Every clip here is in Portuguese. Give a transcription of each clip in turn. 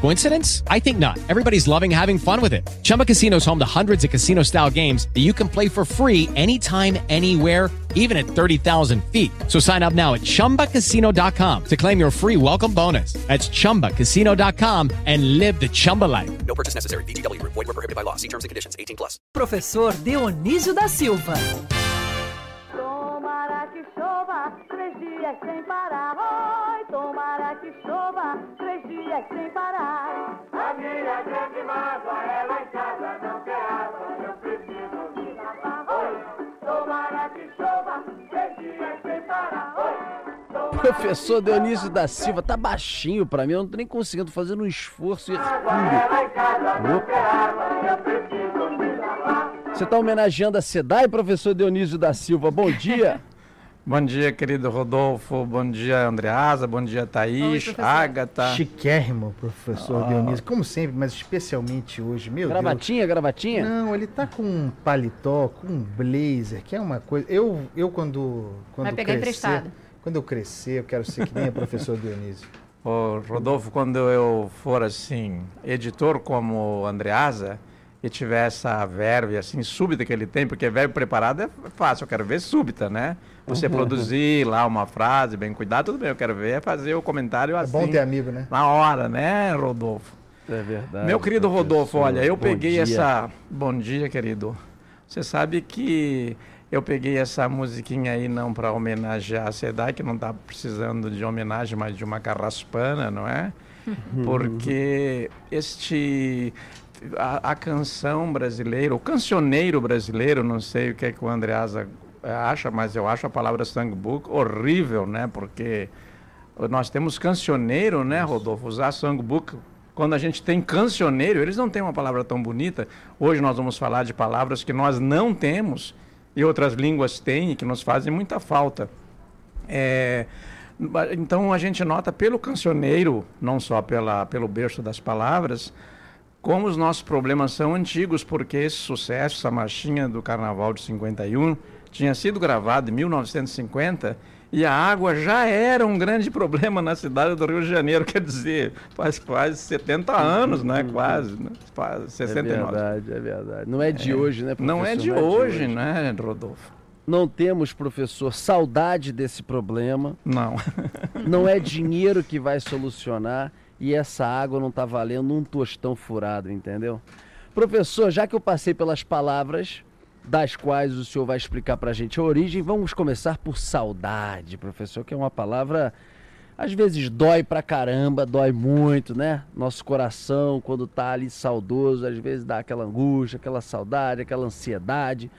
Coincidence? I think not. Everybody's loving having fun with it. Chumba Casino is home to hundreds of casino-style games that you can play for free anytime, anywhere, even at 30,000 feet. So sign up now at ChumbaCasino.com to claim your free welcome bonus. That's ChumbaCasino.com and live the Chumba life. No purchase necessary. VGW Group. Void were prohibited by law. See terms and conditions. 18 plus. Professor Dionísio da Silva. Tomara que chova três dias sem parar. Oi, tomara que chova sem parar. A minha grande mágoa lá em casa não água. Eu preciso me lavar. Oi, tomara que chova três dias sem parar. Oi, Professor Dionísio da Silva, tá baixinho pra mim, eu não tô nem conseguindo fazer um esforço. Você tá homenageando a SEDAI, professor Dionísio da Silva, bom dia. Bom dia, querido Rodolfo. Bom dia, Andreasa. Bom dia, Thaís. Agatha. Chiquérrimo, professor Ah. Dionísio, como sempre, mas especialmente hoje, meu gravatinha, gravatinha? Deus. Não, ele tá com um paletó, com um blazer, que é uma coisa. Eu, eu quando, quando Vai pegar crescer, emprestado. quando eu crescer, eu quero ser que nem o professor Dionísio. Ô, Rodolfo, quando eu for assim, editor como Andreasa e tiver essa verve assim súbita que ele tem, porque verve preparado é fácil, eu quero ver súbita, né? Você produzir lá uma frase bem cuidada, tudo bem, eu quero ver é fazer o comentário É assim. bom ter amigo, né? Na hora, né, Rodolfo? É verdade. Meu querido Rodolfo, olha, eu peguei dia. essa. Bom dia, querido. Você sabe que eu peguei essa musiquinha aí não para homenagear a SEDAI, que não tá precisando de homenagem, mas de uma carraspana, não é? Porque este. A, a canção brasileira, o cancioneiro brasileiro, não sei o que, é que o Andreasa acha, mas eu acho a palavra songbook horrível, né? Porque nós temos cancioneiro, né, Rodolfo? Usar songbook. Quando a gente tem cancioneiro, eles não têm uma palavra tão bonita. Hoje nós vamos falar de palavras que nós não temos e outras línguas têm e que nos fazem muita falta. É, então a gente nota pelo cancioneiro, não só pela, pelo berço das palavras, como os nossos problemas são antigos, porque esse sucesso, essa marchinha do Carnaval de 51, tinha sido gravado em 1950 e a água já era um grande problema na cidade do Rio de Janeiro, quer dizer, faz quase 70 anos, né? Quase, né? Faz É 69. verdade, é verdade. Não é de É. hoje, né, professor? Não é de hoje, né, Rodolfo? Não temos, professor, saudade desse problema. Não. Não é dinheiro que vai solucionar e essa água não tá valendo um tostão furado, entendeu? Professor, já que eu passei pelas palavras das quais o senhor vai explicar pra gente a origem, vamos começar por saudade, professor, que é uma palavra às vezes dói pra caramba, dói muito, né? Nosso coração, quando tá ali saudoso, às vezes dá aquela angústia, aquela saudade, aquela ansiedade.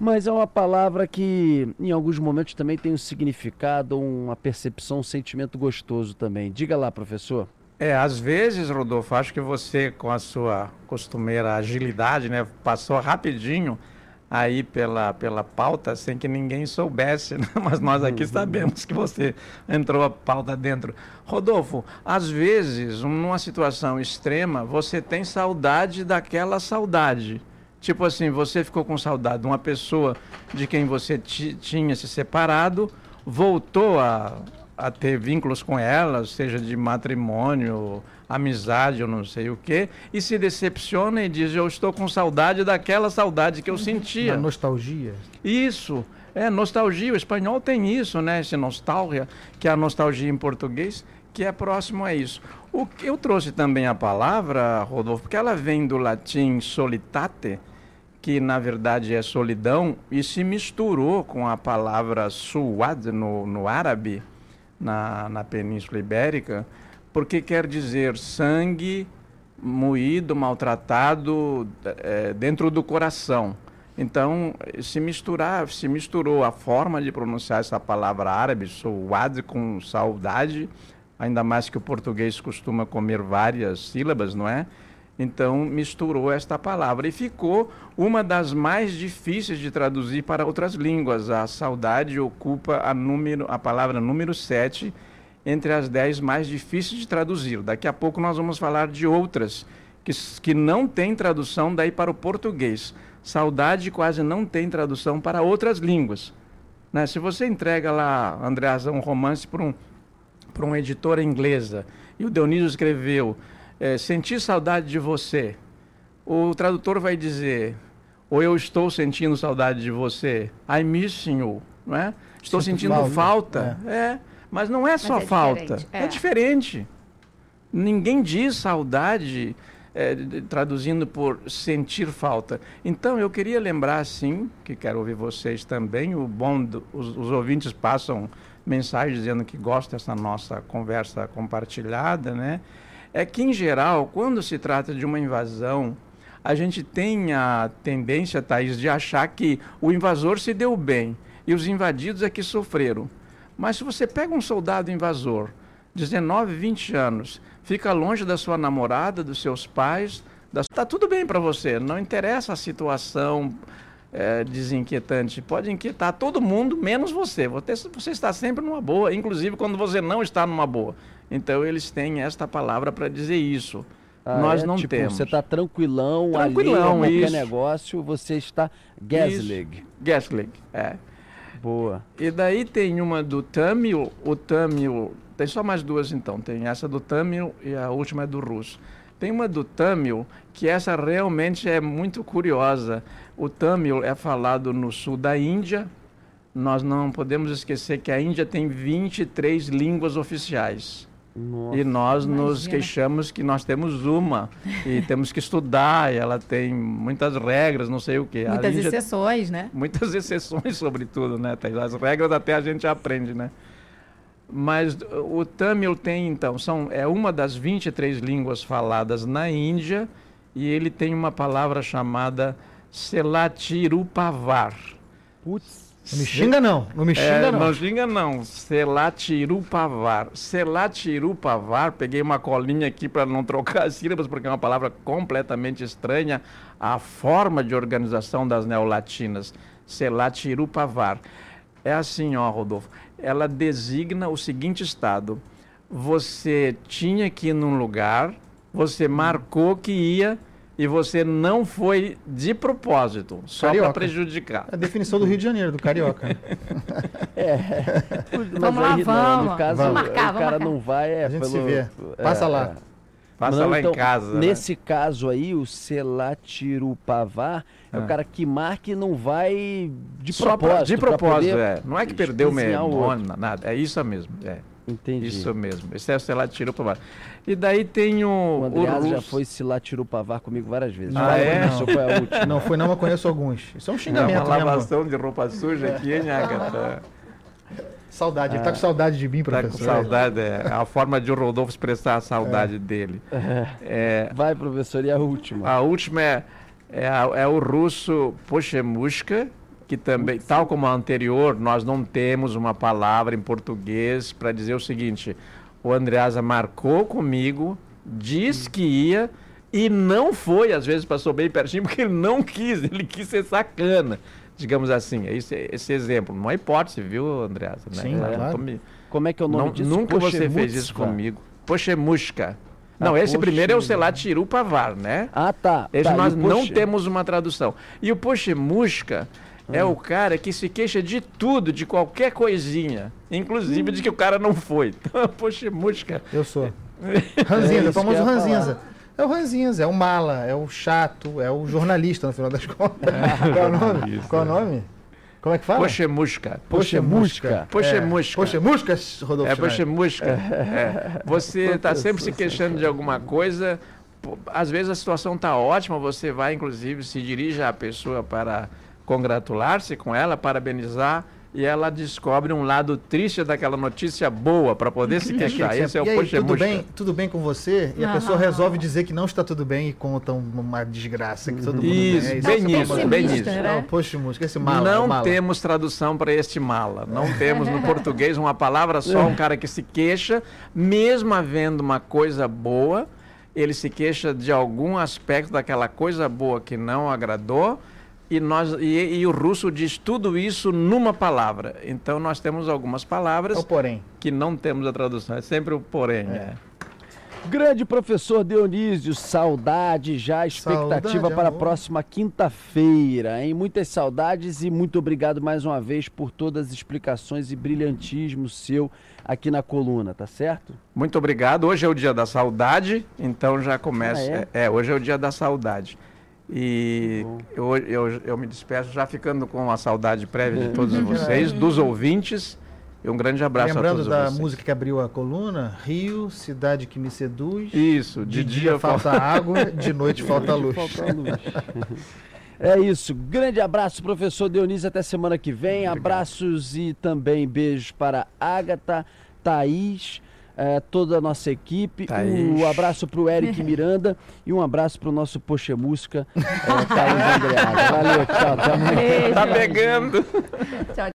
Mas é uma palavra que, em alguns momentos, também tem um significado, uma percepção, um sentimento gostoso também. Diga lá, professor. É, às vezes, Rodolfo, acho que você, com a sua costumeira agilidade, né, passou rapidinho aí pela, pela pauta sem que ninguém soubesse, né? mas nós aqui sabemos que você entrou a pauta dentro. Rodolfo, às vezes, numa situação extrema, você tem saudade daquela saudade. Tipo assim, você ficou com saudade de uma pessoa de quem você ti- tinha se separado, voltou a, a ter vínculos com ela, seja de matrimônio, amizade ou não sei o quê, e se decepciona e diz: Eu estou com saudade daquela saudade que eu sentia. Na nostalgia. Isso, é nostalgia. O espanhol tem isso, né? Esse nostalgia, que é a nostalgia em português, que é próximo a isso. O que eu trouxe também a palavra, Rodolfo, porque ela vem do latim solitate, que na verdade é solidão, e se misturou com a palavra suad no, no árabe, na, na Península Ibérica, porque quer dizer sangue moído, maltratado eh, dentro do coração. Então, se misturar, se misturou a forma de pronunciar essa palavra árabe, souad, com saudade, ainda mais que o português costuma comer várias sílabas, não é? Então, misturou esta palavra e ficou uma das mais difíceis de traduzir para outras línguas. A saudade ocupa a, número, a palavra número 7 entre as 10 mais difíceis de traduzir. Daqui a pouco nós vamos falar de outras que, que não têm tradução daí para o português. Saudade quase não tem tradução para outras línguas. Né? Se você entrega lá, Andreas, um romance para um, uma editora inglesa e o Dionísio escreveu é, Sentir saudade de você, o tradutor vai dizer ou eu estou sentindo saudade de você, I'm missing you, não é? Estou Sinto sentindo falta. falta. É. mas não é só é falta, diferente, é. é. diferente. Ninguém diz saudade é, traduzindo por sentir falta. Então, eu queria lembrar, sim, que quero ouvir vocês também. O bom, do- os, os ouvintes passam mensagens dizendo que gostam dessa nossa conversa compartilhada, né? É que, em geral, quando se trata de uma invasão, a gente tem a tendência, Thaís, de achar que o invasor se deu bem e os invadidos é que sofreram. Mas se você pega um soldado invasor, 19, 20 anos, fica longe da sua namorada, dos seus pais, da... tá tudo bem para você, não interessa a situação é, desinquietante, pode inquietar todo mundo, menos você. você. Você está sempre numa boa, inclusive quando você não está numa boa. Então eles têm esta palavra para dizer isso. Ah, Nós é? não tipo, temos. Você está tranquilão, Tranquilão, ali, qualquer isso. negócio, você está gaslig. Gaslig, é. Boa. E daí tem uma do Tamil, o Tamil, tem só mais duas então, tem essa do Tamil e a última é do russo. Tem uma do Tamil, que essa realmente é muito curiosa. O Tamil é falado no sul da Índia. Nós não podemos esquecer que a Índia tem 23 línguas oficiais. Nossa. E nós nos Imagina. queixamos que nós temos uma e temos que estudar, e ela tem muitas regras, não sei o quê. Muitas exceções, né? Muitas exceções, sobretudo, né? Thaís? As regras até a gente aprende, né? Mas o Tamil tem, então, são, é uma das 23 línguas faladas na Índia e ele tem uma palavra chamada Selatirupavar. Putz. Não me xinga não, não me xinga É, não. não xinga não, Selatirupavar. Selatirupavar, peguei uma colinha aqui para não trocar as sílabas, porque é uma palavra completamente estranha à forma de organização das neolatinas. Selatirupavar. É assim, ó, Rodolfo. Ela designa o seguinte estado. Você tinha que ir num lugar, você marcou que ia e você não foi de propósito, só para prejudicar. É a definição do Rio de Janeiro, do carioca. Mas Vamos lá, aí, não, vamos. no caso, Vamos marcar, o vamos cara marcar. não vai, é A gente pelo... se vê. é, Passa lá. é. Passa Não, lá então, em casa. né? Nesse caso aí, o Selatirupavar é o Ah. cara que marca e não vai de Só propósito. de propósito, é. Não é que perdeu memória, nada. É isso mesmo. É. Entendi. Isso mesmo. Esse é o celular tirou para baixo. E daí tem o. O Andreas já foi Selatirupavar comigo várias vezes. Ah, é? Essa foi a última. Não foi não, mas conheço alguns. Isso é um Não, xingamento uma mesmo. lavação de roupa suja aqui, hein, Agatha? Saudade, ele tá com saudade de mim, Tá com professor. saudade, é a forma de o Rodolfo expressar a saudade dele. É, Vai, professor, e a última? a última é, é, a- é o russo Poshemushka, que também, tal como a anterior, nós não temos uma palavra em português para dizer o seguinte: o Andreasa marcou comigo, disse que ia e não foi, às vezes passou bem pertinho, porque ele não quis, ele quis ser sacana. Digamos assim, é esse, esse exemplo. Não é hipótese, viu, Andreasa? Né? Sim, claro. me- Como é que é o nome não- disso? Nunca você fez isso comigo. Pochemushka. Ah, Não, esse Poche- primeiro é o Selatiru Pavar, né? Ah, tá. Esse tá, nós não temos uma tradução. E o Pochemushka É o cara que se queixa de tudo, de qualquer coisinha. Inclusive de que o cara não foi. Então, Pochemushka. Eu sou. É Ranzinza, isso o famoso ranzinza. É o ranzinza, é o mala, é o chato, é o jornalista, no final das contas. Qual é o nome? Isso, Qual é o é. nome? Como é que fala? Pochemushka. Pochemushka. É. Pochemushka, Rodolfo É, Schneider. Pochemushka. É. Você está sempre se queixando de alguma coisa. Às vezes a situação está ótima, você vai, inclusive, se dirige à pessoa para congratular-se com ela, parabenizar, e ela descobre um lado triste daquela notícia boa para poder se queixar. Esse é o e aí, Poxa tudo bem, tudo bem com você? E a pessoa resolve dizer que não está tudo bem e conta uma desgraça que todo mundo Isso, tem. É bem que é isso, bem isso. Não, poxa, música, esse mala, não mala. temos tradução para este mala. Não temos no português uma palavra só, um cara que se queixa, mesmo havendo uma coisa boa, ele se queixa de algum aspecto daquela coisa boa que não agradou. E, nós, e, e o russo diz tudo isso numa palavra. Então nós temos algumas palavras É o porém. que não temos a tradução. É sempre o porém. é. Grande professor Dionísio, saudade já, expectativa Saudade, para a amor. próxima quinta-feira, hein? Muitas saudades e muito obrigado mais uma vez por todas as explicações e brilhantismo seu aqui na coluna, tá certo? Muito obrigado. Hoje é o dia da saudade, então já começa. Ah, é? hoje é o dia da saudade. E eu, eu, eu me despeço já ficando com a saudade prévia de todos vocês, dos ouvintes. E um grande abraço a Lembrando todos da vocês. música que abriu a coluna, Rio, cidade que me seduz. Isso, de, dia, falta água, de noite falta luz. Falta luz. É isso. Grande abraço, professor Dionísio. Até semana que vem. Abraços e também beijos para Agatha, Thaís, eh, toda a nossa equipe. Thaís. Um abraço para o Eric Miranda e um abraço para o nosso Poxa Música, eh, Thaís Andreada. Valeu, tchau. Amanhã. Tá pegando. Tchau,